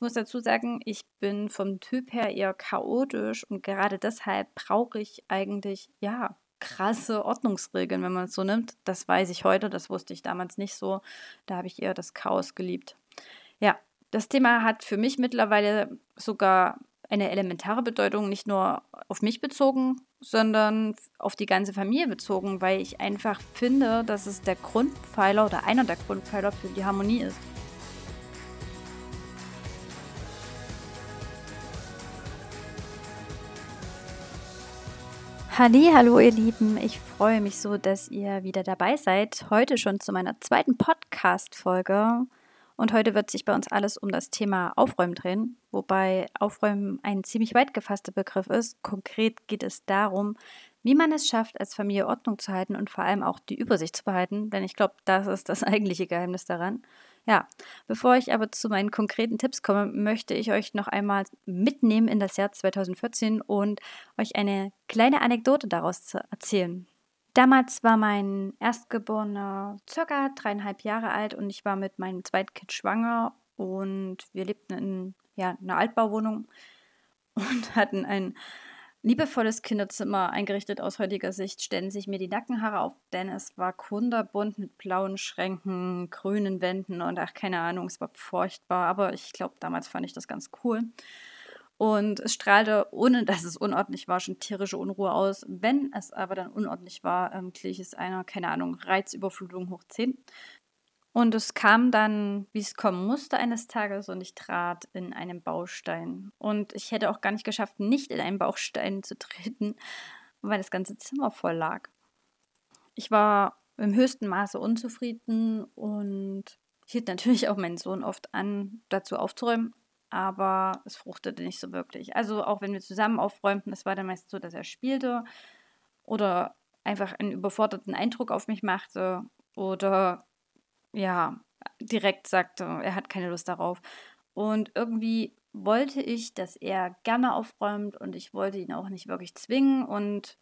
Ich muss dazu sagen, ich bin vom Typ her eher chaotisch und gerade deshalb brauche ich eigentlich, ja, krasse Ordnungsregeln, wenn man es so nimmt. Das weiß ich heute, das wusste ich damals nicht so. Da habe ich eher das Chaos geliebt. Ja, das Thema hat für mich mittlerweile sogar eine elementare Bedeutung, nicht nur auf mich bezogen, sondern auf die ganze Familie bezogen, weil ich einfach finde, dass es der Grundpfeiler oder einer der Grundpfeiler für die Harmonie ist. Hallo, ihr Lieben. Ich freue mich so, dass ihr wieder dabei seid. Heute schon zu meiner zweiten Podcast-Folge. Und heute wird sich bei uns alles um das Thema Aufräumen drehen, wobei Aufräumen ein ziemlich weit gefasster Begriff ist. Konkret geht es darum, wie man es schafft, als Familie Ordnung zu halten und vor allem auch die Übersicht zu behalten, denn ich glaube, das ist das eigentliche Geheimnis daran. Ja, bevor ich aber zu meinen konkreten Tipps komme, möchte ich euch noch einmal mitnehmen in das Jahr 2014 und euch eine kleine Anekdote daraus erzählen. Damals war mein Erstgeborener circa dreieinhalb Jahre alt und ich war mit meinem Zweitkind schwanger und wir lebten in ja, einer Altbauwohnung und hatten ein liebevolles Kinderzimmer eingerichtet aus heutiger Sicht, stellen sich mir die Nackenhaare auf, denn es war kunderbunt mit blauen Schränken, grünen Wänden und ach, keine Ahnung, es war furchtbar, aber ich glaube, damals fand ich das ganz cool. Und es strahlte, ohne dass es unordentlich war, schon tierische Unruhe aus. Wenn es aber dann unordentlich war, ähm, glich es einer, keine Ahnung, Reizüberflutung hoch 10. Und es kam dann, wie es kommen musste, eines Tages und ich trat in einen Baustein. Und ich hätte auch gar nicht geschafft, nicht in einen Baustein zu treten, weil das ganze Zimmer voll lag. Ich war im höchsten Maße unzufrieden und hielt natürlich auch meinen Sohn oft an, dazu aufzuräumen, aber es fruchtete nicht so wirklich. Also auch wenn wir zusammen aufräumten, es war dann meist so, dass er spielte oder einfach einen überforderten Eindruck auf mich machte oder ja, direkt sagte, er hat keine Lust darauf. Und irgendwie wollte ich, dass er gerne aufräumt und ich wollte ihn auch nicht wirklich zwingen und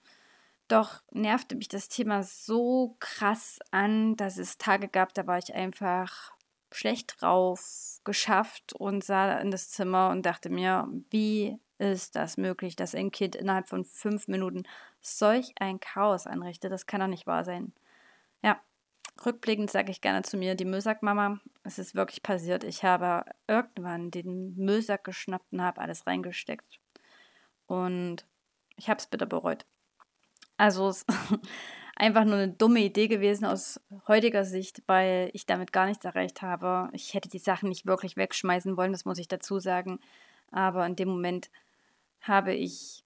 doch nervte mich das Thema so krass an, dass es Tage gab, da war ich einfach schlecht drauf, geschafft und sah in das Zimmer und dachte mir, wie ist das möglich, dass ein Kind innerhalb von fünf Minuten solch ein Chaos anrichtet? Das kann doch nicht wahr sein. Rückblickend sage ich gerne zu mir, die Müllsackmama, es ist wirklich passiert. Ich habe irgendwann den Müllsack geschnappt und habe alles reingesteckt. Und ich habe es bitter bereut. Also es ist einfach nur eine dumme Idee gewesen aus heutiger Sicht, weil ich damit gar nichts erreicht habe. Ich hätte die Sachen nicht wirklich wegschmeißen wollen, das muss ich dazu sagen. Aber in dem Moment habe ich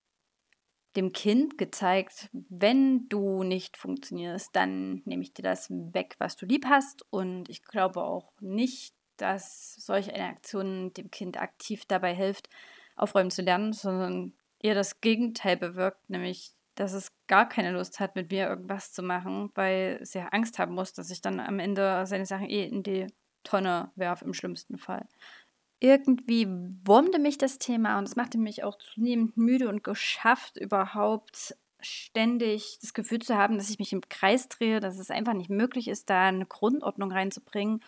dem Kind gezeigt, wenn du nicht funktionierst, dann nehme ich dir das weg, was du lieb hast. Und ich glaube auch nicht, dass solch eine Aktion dem Kind aktiv dabei hilft, aufräumen zu lernen, sondern eher das Gegenteil bewirkt, nämlich dass es gar keine Lust hat, mit mir irgendwas zu machen, weil es ja Angst haben muss, dass ich dann am Ende seine Sachen eh in die Tonne werfe, im schlimmsten Fall irgendwie wurmte mich das Thema und es machte mich auch zunehmend müde und geschafft, überhaupt ständig das Gefühl zu haben, dass ich mich im Kreis drehe, dass es einfach nicht möglich ist, da eine Grundordnung reinzubringen.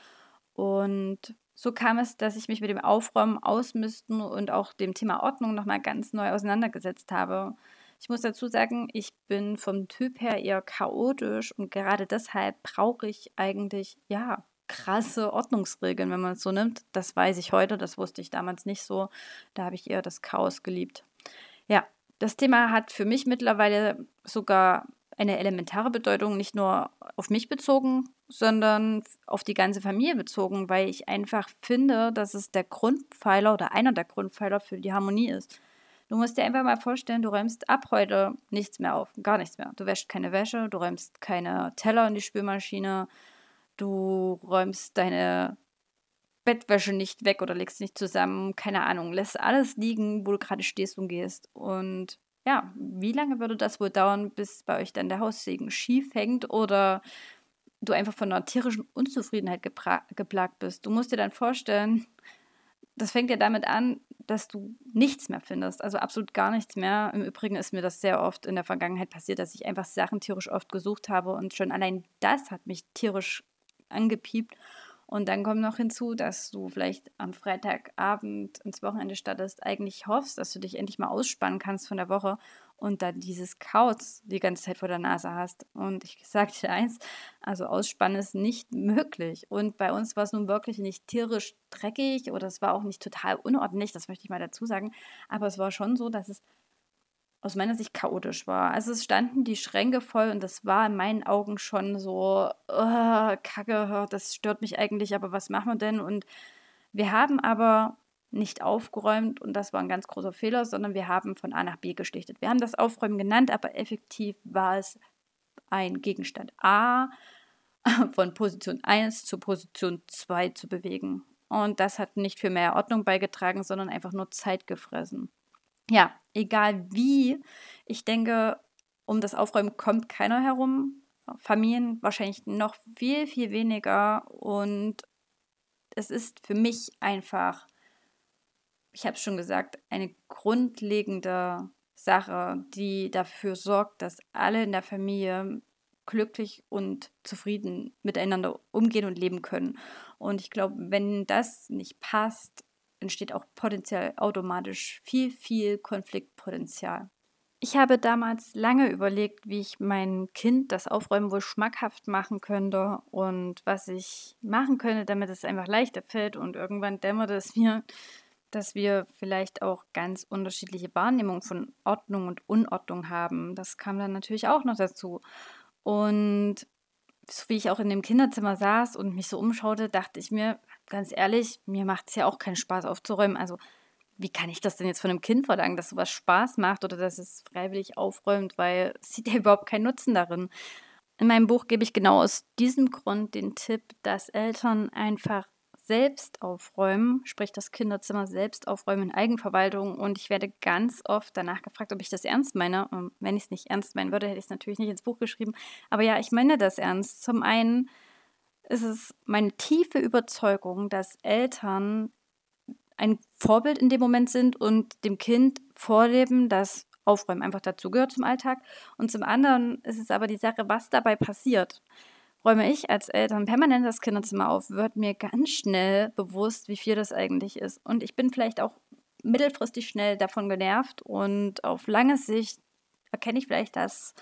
Und so kam es, dass ich mich mit dem Aufräumen, Ausmisten und auch dem Thema Ordnung nochmal ganz neu auseinandergesetzt habe. Ich muss dazu sagen, ich bin vom Typ her eher chaotisch und gerade deshalb brauche ich eigentlich, ja, krasse Ordnungsregeln, wenn man es so nimmt. Das weiß ich heute, das wusste ich damals nicht so. Da habe ich eher das Chaos geliebt. Ja, das Thema hat für mich mittlerweile sogar eine elementare Bedeutung, nicht nur auf mich bezogen, sondern auf die ganze Familie bezogen, weil ich einfach finde, dass es der Grundpfeiler oder einer der Grundpfeiler für die Harmonie ist. Du musst dir einfach mal vorstellen, du räumst ab heute nichts mehr auf, gar nichts mehr. Du wäschst keine Wäsche, du räumst keine Teller in die Spülmaschine, du räumst deine Bettwäsche nicht weg oder legst nicht zusammen, keine Ahnung, lässt alles liegen, wo du gerade stehst und gehst. Und ja, wie lange würde das wohl dauern, bis bei euch dann der Haussegen schief hängt oder du einfach von einer tierischen Unzufriedenheit geplagt bist? Du musst dir dann vorstellen, das fängt ja damit an, dass du nichts mehr findest, also absolut gar nichts mehr. Im Übrigen ist mir das sehr oft in der Vergangenheit passiert, dass ich einfach Sachen tierisch oft gesucht habe und schon allein das hat mich tierisch angepiept. Und dann kommt noch hinzu, dass du vielleicht am Freitagabend ins Wochenende startest, eigentlich hoffst, dass du dich endlich mal ausspannen kannst von der Woche und dann dieses Chaos die ganze Zeit vor der Nase hast. Und ich sage dir eins, also Ausspannen ist nicht möglich. Und bei uns war es nun wirklich nicht tierisch dreckig oder es war auch nicht total unordentlich, das möchte ich mal dazu sagen. Aber es war schon so, dass es aus meiner Sicht chaotisch war. Also es standen die Schränke voll und das war in meinen Augen schon so, oh, Kacke, das stört mich eigentlich, aber was machen wir denn? Und wir haben aber nicht aufgeräumt und das war ein ganz großer Fehler, sondern wir haben von A nach B geschlichtet. Wir haben das Aufräumen genannt, aber effektiv war es ein Gegenstand A von Position 1 zu Position 2 zu bewegen. Und das hat nicht für mehr Ordnung beigetragen, sondern einfach nur Zeit gefressen ja, egal wie, ich denke, um das Aufräumen kommt keiner herum. Familien wahrscheinlich noch viel, viel weniger. Und es ist für mich einfach, ich habe es schon gesagt, eine grundlegende Sache, die dafür sorgt, dass alle in der Familie glücklich und zufrieden miteinander umgehen und leben können. Und ich glaube, wenn das nicht passt, entsteht auch potenziell automatisch viel, viel Konfliktpotenzial. Ich habe damals lange überlegt, wie ich mein Kind das Aufräumen wohl schmackhaft machen könnte und was ich machen könnte, damit es einfach leichter fällt. Und irgendwann dämmerte es mir, dass wir vielleicht auch ganz unterschiedliche Wahrnehmungen von Ordnung und Unordnung haben. Das kam dann natürlich auch noch dazu. Und so wie ich auch in dem Kinderzimmer saß und mich so umschaute, dachte ich mir, ganz ehrlich, mir macht es ja auch keinen Spaß aufzuräumen. Also, wie kann ich das denn jetzt von einem Kind verlangen, dass sowas Spaß macht oder dass es freiwillig aufräumt, weil es sieht ja überhaupt keinen Nutzen darin. In meinem Buch gebe ich genau aus diesem Grund den Tipp, dass Eltern einfach selbst aufräumen, sprich das Kinderzimmer selbst aufräumen in Eigenverwaltung. Und ich werde ganz oft danach gefragt, ob ich das ernst meine. Und wenn ich es nicht ernst meinen würde, hätte ich es natürlich nicht ins Buch geschrieben. Aber ja, ich meine das ernst. Zum einen ist es meine tiefe Überzeugung, dass Eltern ein Vorbild in dem Moment sind und dem Kind vorleben, dass Aufräumen einfach dazugehört zum Alltag. Und zum anderen ist es aber die Sache, was dabei passiert. Räume ich als Eltern permanent das Kinderzimmer auf, wird mir ganz schnell bewusst, wie viel das eigentlich ist. Und ich bin vielleicht auch mittelfristig schnell davon genervt und auf lange Sicht erkenne ich vielleicht, dass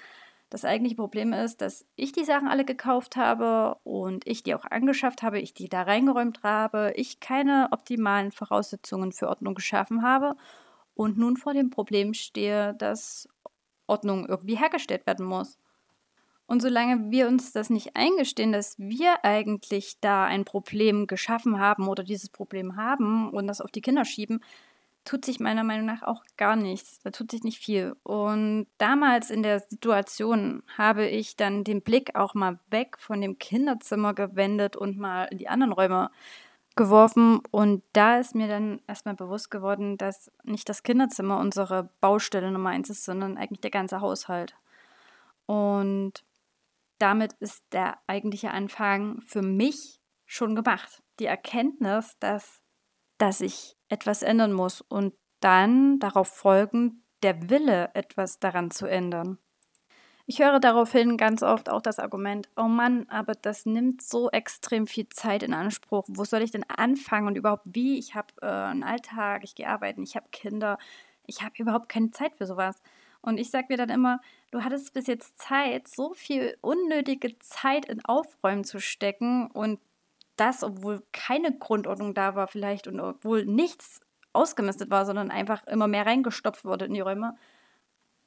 das eigentliche Problem ist, dass ich die Sachen alle gekauft habe und ich die auch angeschafft habe, ich die da reingeräumt habe, ich keine optimalen Voraussetzungen für Ordnung geschaffen habe und nun vor dem Problem stehe, dass Ordnung irgendwie hergestellt werden muss. Und solange wir uns das nicht eingestehen, dass wir eigentlich da ein Problem geschaffen haben oder dieses Problem haben und das auf die Kinder schieben, tut sich meiner Meinung nach auch gar nichts. Da tut sich nicht viel. Und damals in der Situation habe ich dann den Blick auch mal weg von dem Kinderzimmer gewendet und mal in die anderen Räume geworfen. Und da ist mir dann erstmal bewusst geworden, dass nicht das Kinderzimmer unsere Baustelle Nummer eins ist, sondern eigentlich der ganze Haushalt. Und damit ist der eigentliche Anfang für mich schon gemacht. Die Erkenntnis, dass, dass ich etwas ändern muss und dann darauf folgend der Wille, etwas daran zu ändern. Ich höre daraufhin ganz oft auch das Argument, oh Mann, aber das nimmt so extrem viel Zeit in Anspruch. Wo soll ich denn anfangen und überhaupt wie? Ich habe äh, einen Alltag, ich gehe arbeiten, ich habe Kinder, ich habe überhaupt keine Zeit für sowas. Und ich sage mir dann immer, du hattest bis jetzt Zeit, so viel unnötige Zeit in Aufräumen zu stecken und das, obwohl keine Grundordnung da war vielleicht und obwohl nichts ausgemistet war, sondern einfach immer mehr reingestopft wurde in die Räume.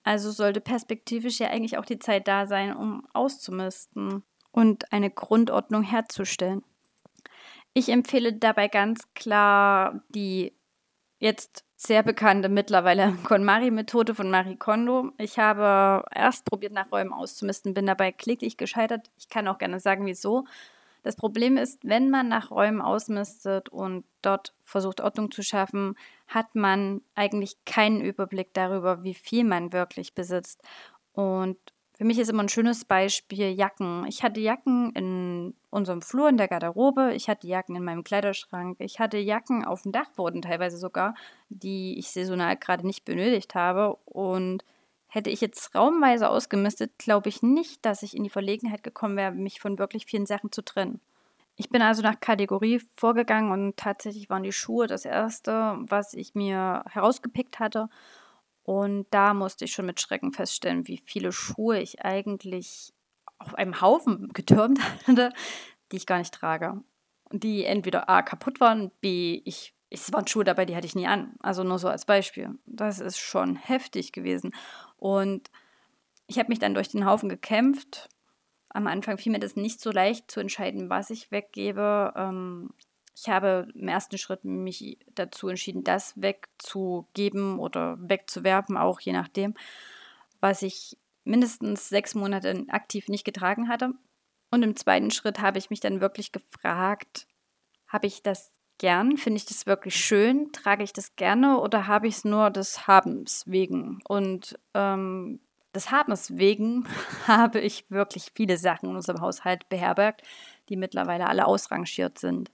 Also sollte perspektivisch ja eigentlich auch die Zeit da sein, um auszumisten und eine Grundordnung herzustellen. Ich empfehle dabei ganz klar die jetzt sehr bekannte mittlerweile KonMari-Methode von Marie Kondo. Ich habe erst probiert, nach Räumen auszumisten, bin dabei kläglich gescheitert. Ich kann auch gerne sagen, wieso. Das Problem ist, wenn man nach Räumen ausmistet und dort versucht, Ordnung zu schaffen, hat man eigentlich keinen Überblick darüber, wie viel man wirklich besitzt. Und für mich ist immer ein schönes Beispiel Jacken. Ich hatte Jacken in unserem Flur in der Garderobe, ich hatte Jacken in meinem Kleiderschrank, ich hatte Jacken auf dem Dachboden teilweise sogar, die ich saisonal gerade nicht benötigt habe. Und Hätte ich jetzt raumweise ausgemistet, glaube ich nicht, dass ich in die Verlegenheit gekommen wäre, mich von wirklich vielen Sachen zu trennen. Ich bin also nach Kategorie vorgegangen und tatsächlich waren die Schuhe das erste, was ich mir herausgepickt hatte. Und da musste ich schon mit Schrecken feststellen, wie viele Schuhe ich eigentlich auf einem Haufen getürmt hatte, die ich gar nicht trage. Die entweder A kaputt waren, B ich es waren Schuhe dabei, die hatte ich nie an. Also nur so als Beispiel. Das ist schon heftig gewesen. Und ich habe mich dann durch den Haufen gekämpft. Am Anfang fiel mir das nicht so leicht zu entscheiden, was ich weggebe. Ähm, ich habe im ersten Schritt mich dazu entschieden, das wegzugeben oder wegzuwerfen, auch je nachdem, was ich mindestens sechs Monate aktiv nicht getragen hatte. Und im zweiten Schritt habe ich mich dann wirklich gefragt, habe ich das gern? Finde ich das wirklich schön? Trage ich das gerne oder habe ich es nur des Habens wegen? Und ähm, des Habens wegen habe ich wirklich viele Sachen in unserem Haushalt beherbergt, die mittlerweile alle ausrangiert sind.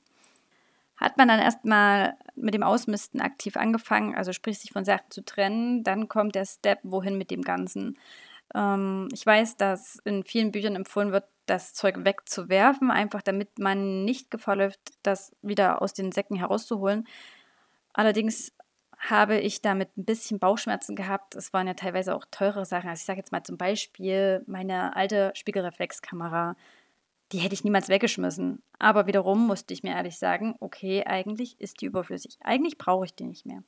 Hat man dann erstmal mit dem Ausmisten aktiv angefangen, also sprich sich von Sachen zu trennen, dann kommt der Step, wohin mit dem Ganzen. Ähm, ich weiß, dass in vielen Büchern empfohlen wird, das Zeug wegzuwerfen, einfach damit man nicht Gefahr läuft, das wieder aus den Säcken herauszuholen. Allerdings habe ich damit ein bisschen Bauchschmerzen gehabt. Es waren ja teilweise auch teure Sachen. Also ich sage jetzt mal zum Beispiel meine alte Spiegelreflexkamera. Die hätte ich niemals weggeschmissen. Aber wiederum musste ich mir ehrlich sagen, okay, eigentlich ist die überflüssig. Eigentlich brauche ich die nicht mehr.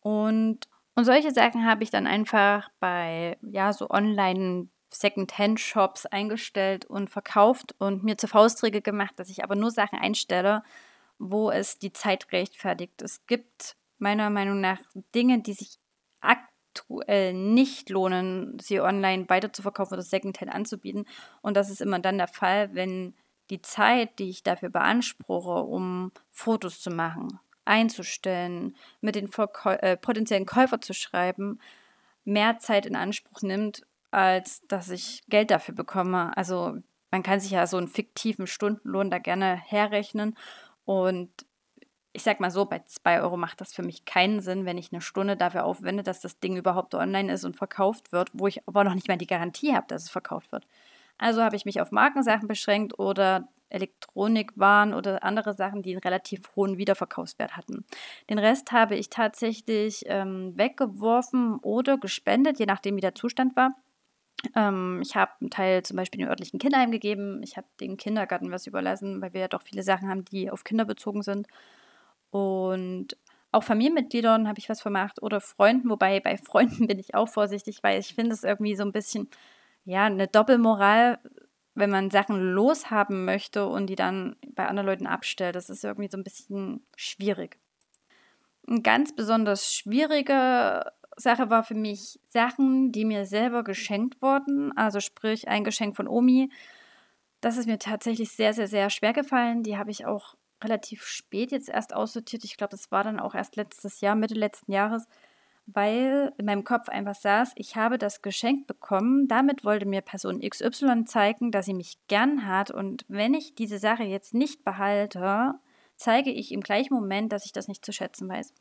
Und und solche Sachen habe ich dann einfach bei, ja, so online Second-Hand-Shops eingestellt und verkauft und mir zur Faustregel gemacht, dass ich aber nur Sachen einstelle, wo es die Zeit rechtfertigt. Es gibt meiner Meinung nach Dinge, die sich aktuell nicht lohnen, sie online weiterzuverkaufen oder Second-Hand anzubieten. Und das ist immer dann der Fall, wenn die Zeit, die ich dafür beanspruche, um Fotos zu machen, einzustellen, mit den Verkäu äh, potenziellen Käufer zu schreiben, mehr Zeit in Anspruch nimmt, als dass ich Geld dafür bekomme. Also man kann sich ja so einen fiktiven Stundenlohn da gerne herrechnen und ich sag mal so, bei 2 Euro macht das für mich keinen Sinn, wenn ich eine Stunde dafür aufwende, dass das Ding überhaupt online ist und verkauft wird, wo ich aber noch nicht mal die Garantie habe, dass es verkauft wird. Also habe ich mich auf Markensachen beschränkt oder Elektronikwaren oder andere Sachen, die einen relativ hohen Wiederverkaufswert hatten. Den Rest habe ich tatsächlich ähm, weggeworfen oder gespendet, je nachdem wie der Zustand war. Ähm, ich habe einen Teil zum Beispiel dem örtlichen Kinderheim gegeben. Ich habe dem Kindergarten was überlassen, weil wir ja doch viele Sachen haben, die auf Kinder bezogen sind. Und auch Familienmitgliedern habe ich was vermacht oder Freunden, wobei bei Freunden bin ich auch vorsichtig, weil ich finde es irgendwie so ein bisschen, ja, eine Doppelmoral, wenn man Sachen loshaben möchte und die dann bei anderen Leuten abstellt. Das ist irgendwie so ein bisschen schwierig. Eine ganz besonders schwierige Sache war für mich Sachen, die mir selber geschenkt wurden. Also sprich ein Geschenk von Omi. Das ist mir tatsächlich sehr, sehr, sehr schwer gefallen. Die habe ich auch relativ spät jetzt erst aussortiert. Ich glaube, das war dann auch erst letztes Jahr, Mitte letzten Jahres weil in meinem Kopf einfach saß, ich habe das Geschenk bekommen, damit wollte mir Person XY zeigen, dass sie mich gern hat und wenn ich diese Sache jetzt nicht behalte, zeige ich im gleichen Moment, dass ich das nicht zu schätzen weiß.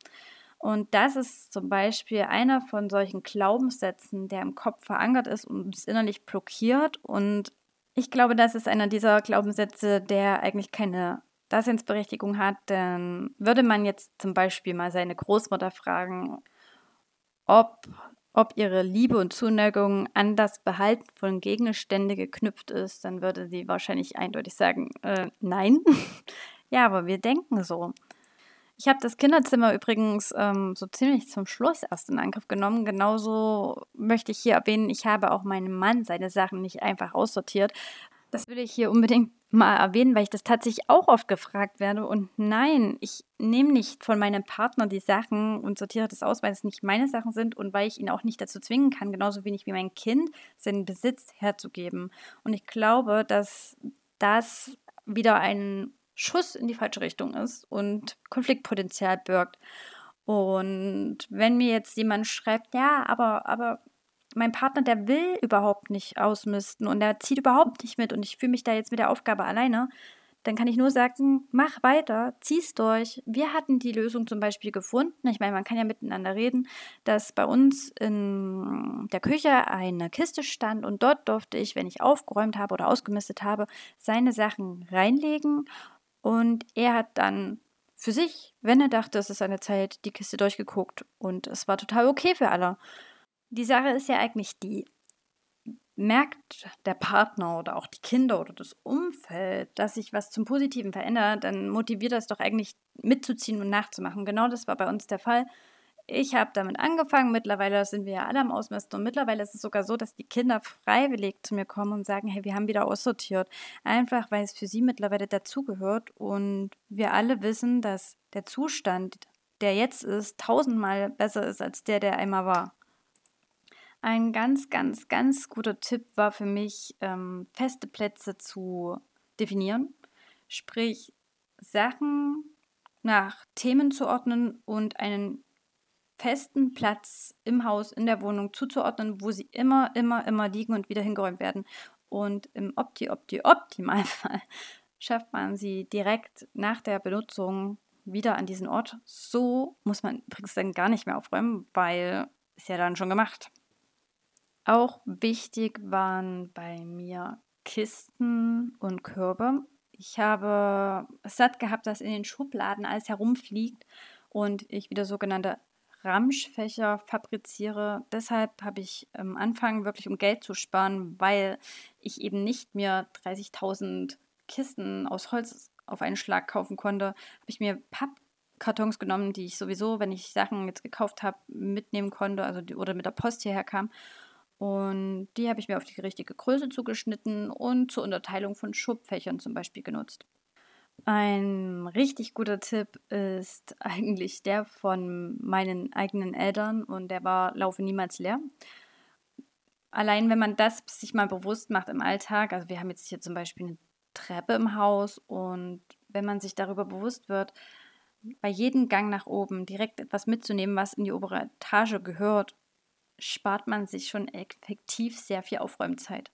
Und das ist zum Beispiel einer von solchen Glaubenssätzen, der im Kopf verankert ist und uns innerlich blockiert. Und ich glaube, das ist einer dieser Glaubenssätze, der eigentlich keine Daseinsberechtigung hat. Denn würde man jetzt zum Beispiel mal seine Großmutter fragen, ob, ob ihre Liebe und Zuneigung an das Behalten von Gegenständen geknüpft ist, dann würde sie wahrscheinlich eindeutig sagen, äh, nein. ja, aber wir denken so. Ich habe das Kinderzimmer übrigens ähm, so ziemlich zum Schluss erst in Angriff genommen. Genauso möchte ich hier erwähnen, ich habe auch meinem Mann seine Sachen nicht einfach aussortiert. Das will ich hier unbedingt mal erwähnen, weil ich das tatsächlich auch oft gefragt werde. Und nein, ich nehme nicht von meinem Partner die Sachen und sortiere das aus, weil es nicht meine Sachen sind und weil ich ihn auch nicht dazu zwingen kann, genauso wenig wie mein Kind seinen Besitz herzugeben. Und ich glaube, dass das wieder ein Schuss in die falsche Richtung ist und Konfliktpotenzial birgt. Und wenn mir jetzt jemand schreibt, ja, aber, aber mein Partner, der will überhaupt nicht ausmisten und der zieht überhaupt nicht mit und ich fühle mich da jetzt mit der Aufgabe alleine, dann kann ich nur sagen, mach weiter, zieh's durch. Wir hatten die Lösung zum Beispiel gefunden. Ich meine, man kann ja miteinander reden, dass bei uns in der Küche eine Kiste stand und dort durfte ich, wenn ich aufgeräumt habe oder ausgemistet habe, seine Sachen reinlegen Und er hat dann für sich, wenn er dachte, es ist seine Zeit, die Kiste durchgeguckt und es war total okay für alle. Die Sache ist ja eigentlich die, merkt der Partner oder auch die Kinder oder das Umfeld, dass sich was zum Positiven verändert, dann motiviert das doch eigentlich mitzuziehen und nachzumachen. Genau das war bei uns der Fall. Ich habe damit angefangen. Mittlerweile sind wir ja alle am Ausmisten. Und mittlerweile ist es sogar so, dass die Kinder freiwillig zu mir kommen und sagen: Hey, wir haben wieder aussortiert. Einfach, weil es für sie mittlerweile dazugehört. Und wir alle wissen, dass der Zustand, der jetzt ist, tausendmal besser ist als der, der einmal war. Ein ganz, ganz, ganz guter Tipp war für mich, ähm, feste Plätze zu definieren. Sprich, Sachen nach Themen zu ordnen und einen festen Platz im Haus, in der Wohnung zuzuordnen, wo sie immer, immer, immer liegen und wieder hingeräumt werden. Und im Opti, Opti, Optimalfall schafft man sie direkt nach der Benutzung wieder an diesen Ort. So muss man übrigens dann gar nicht mehr aufräumen, weil ist ja dann schon gemacht. Auch wichtig waren bei mir Kisten und Körbe. Ich habe es satt gehabt, dass in den Schubladen alles herumfliegt und ich wieder sogenannte Ramschfächer fabriziere. Deshalb habe ich am Anfang wirklich, um Geld zu sparen, weil ich eben nicht mehr 30.000 Kisten aus Holz auf einen Schlag kaufen konnte, habe ich mir Pappkartons genommen, die ich sowieso, wenn ich Sachen jetzt gekauft habe, mitnehmen konnte, also die, oder mit der Post hierher kam. Und die habe ich mir auf die richtige Größe zugeschnitten und zur Unterteilung von Schubfächern zum Beispiel genutzt. Ein richtig guter Tipp ist eigentlich der von meinen eigenen Eltern und der war Laufe niemals leer. Allein wenn man das sich mal bewusst macht im Alltag, also wir haben jetzt hier zum Beispiel eine Treppe im Haus und wenn man sich darüber bewusst wird, bei jedem Gang nach oben direkt etwas mitzunehmen, was in die obere Etage gehört, spart man sich schon effektiv sehr viel Aufräumzeit.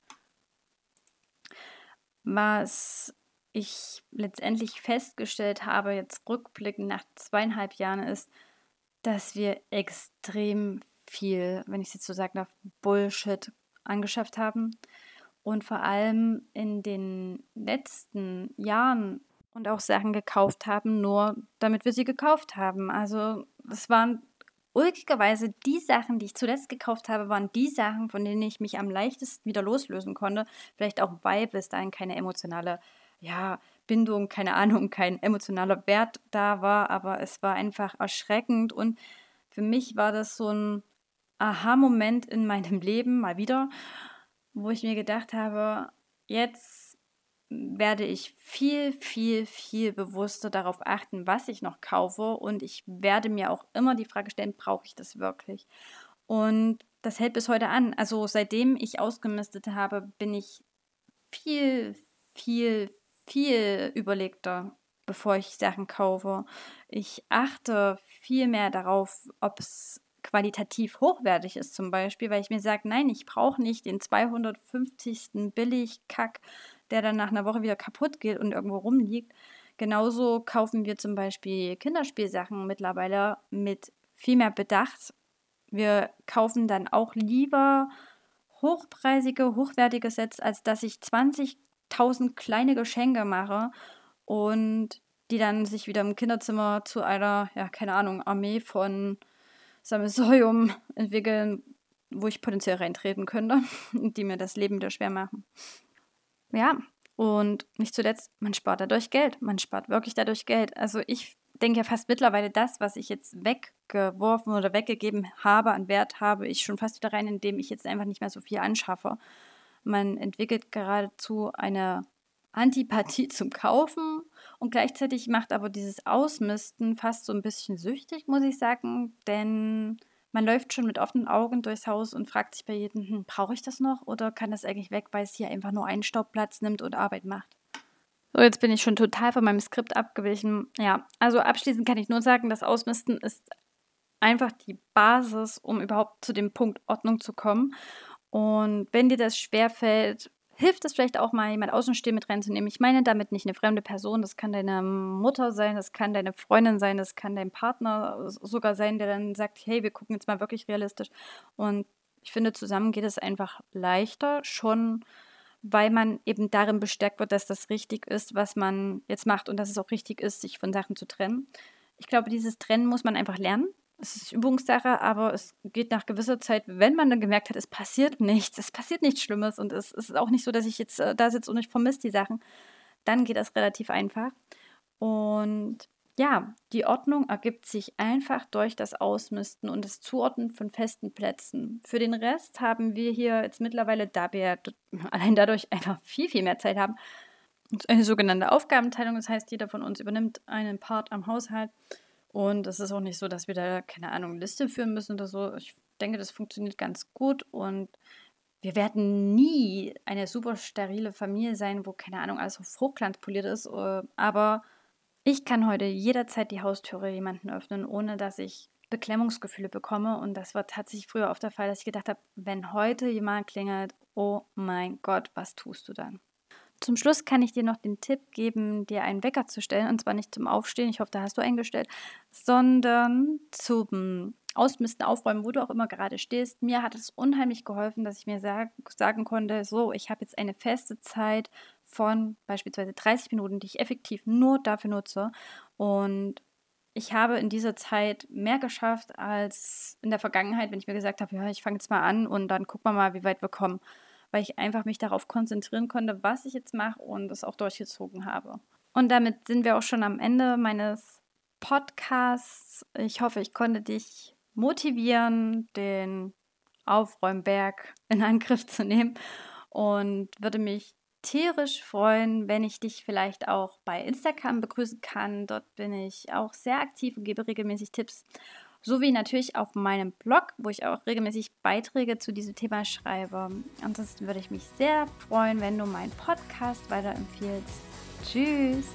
Was ich letztendlich festgestellt habe, jetzt rückblickend nach zweieinhalb Jahren, ist, dass wir extrem viel, wenn ich es jetzt so sagen darf, Bullshit angeschafft haben. Und vor allem in den letzten Jahren und auch Sachen gekauft haben, nur damit wir sie gekauft haben. Also es waren ulkigerweise die Sachen, die ich zuletzt gekauft habe, waren die Sachen, von denen ich mich am leichtesten wieder loslösen konnte. Vielleicht auch, weil bis dahin keine emotionale ja, Bindung, keine Ahnung, kein emotionaler Wert da war, aber es war einfach erschreckend und für mich war das so ein Aha-Moment in meinem Leben mal wieder, wo ich mir gedacht habe, jetzt werde ich viel, viel, viel bewusster darauf achten, was ich noch kaufe und ich werde mir auch immer die Frage stellen, brauche ich das wirklich? Und das hält bis heute an. Also seitdem ich ausgemistet habe, bin ich viel, viel, viel überlegter, bevor ich Sachen kaufe. Ich achte viel mehr darauf, ob es qualitativ hochwertig ist zum Beispiel, weil ich mir sage, nein, ich brauche nicht den 250. Billig-Kack, der dann nach einer Woche wieder kaputt geht und irgendwo rumliegt. Genauso kaufen wir zum Beispiel Kinderspielsachen mittlerweile mit viel mehr Bedacht. Wir kaufen dann auch lieber hochpreisige, hochwertige Sets, als dass ich 20 tausend kleine Geschenke mache und die dann sich wieder im Kinderzimmer zu einer, ja, keine Ahnung, Armee von Sammelsurium entwickeln, wo ich potenziell reintreten könnte und die mir das Leben wieder schwer machen. Ja, und nicht zuletzt, man spart dadurch Geld. Man spart wirklich dadurch Geld. Also ich denke ja fast mittlerweile das, was ich jetzt weggeworfen oder weggegeben habe an Wert, habe ich schon fast wieder rein, indem ich jetzt einfach nicht mehr so viel anschaffe. Man entwickelt geradezu eine Antipathie zum Kaufen und gleichzeitig macht aber dieses Ausmisten fast so ein bisschen süchtig, muss ich sagen, denn man läuft schon mit offenen Augen durchs Haus und fragt sich bei jedem, hm, brauche ich das noch oder kann das eigentlich weg, weil es hier einfach nur einen Staubplatz nimmt und Arbeit macht. So, jetzt bin ich schon total von meinem Skript abgewichen. Ja, also abschließend kann ich nur sagen, das Ausmisten ist einfach die Basis, um überhaupt zu dem Punkt Ordnung zu kommen. Und wenn dir das schwerfällt, hilft es vielleicht auch mal, jemand außenstehend mit reinzunehmen. Ich meine damit nicht eine fremde Person, das kann deine Mutter sein, das kann deine Freundin sein, das kann dein Partner sogar sein, der dann sagt, hey, wir gucken jetzt mal wirklich realistisch. Und ich finde, zusammen geht es einfach leichter, schon weil man eben darin bestärkt wird, dass das richtig ist, was man jetzt macht und dass es auch richtig ist, sich von Sachen zu trennen. Ich glaube, dieses Trennen muss man einfach lernen. Es ist Übungssache, aber es geht nach gewisser Zeit, wenn man dann gemerkt hat, es passiert nichts, es passiert nichts Schlimmes und es, ist auch nicht so, dass ich jetzt äh, da sitze und ich vermisse die Sachen, dann geht das relativ einfach. Und ja, die Ordnung ergibt sich einfach durch das Ausmisten und das Zuordnen von festen Plätzen. Für den Rest haben wir hier jetzt mittlerweile, da wir allein dadurch einfach viel, viel mehr Zeit haben, eine sogenannte Aufgabenteilung. Das heißt, jeder von uns übernimmt einen Part am Haushalt. Und es ist auch nicht so, dass wir da, keine Ahnung, Liste führen müssen oder so. Ich denke, das funktioniert ganz gut und wir werden nie eine super sterile Familie sein, wo, keine Ahnung, alles auf Hochglanz poliert ist. Äh, aber ich kann heute jederzeit die Haustüre jemanden öffnen, ohne dass ich Beklemmungsgefühle bekomme. Und das war tatsächlich früher oft der Fall, dass ich gedacht habe, wenn heute jemand klingelt, oh mein Gott, was tust du dann? Zum Schluss kann ich dir noch den Tipp geben, dir einen Wecker zu stellen. Und zwar nicht zum Aufstehen, ich hoffe, da hast du eingestellt, sondern zum Ausmisten, Aufräumen, wo du auch immer gerade stehst. Mir hat es unheimlich geholfen, dass ich mir sag, sagen konnte, so, ich habe jetzt eine feste Zeit von beispielsweise 30 Minuten, die ich effektiv nur dafür nutze. Und ich habe in dieser Zeit mehr geschafft als in der Vergangenheit, wenn ich mir gesagt habe, ja, ich fange jetzt mal an und dann gucken wir mal, wie weit wir kommen. Weil ich einfach mich darauf konzentrieren konnte, was ich jetzt mache und es auch durchgezogen habe. Und damit sind wir auch schon am Ende meines Podcasts. Ich hoffe, ich konnte dich motivieren, den Aufräumberg in Angriff zu nehmen und würde mich tierisch freuen, wenn ich dich vielleicht auch bei Instagram begrüßen kann. Dort bin ich auch sehr aktiv und gebe regelmäßig Tipps. Sowie natürlich auf meinem Blog, wo ich auch regelmäßig Beiträge zu diesem Thema schreibe. Ansonsten würde ich mich sehr freuen, wenn du meinen Podcast weiterempfiehlst. Tschüss!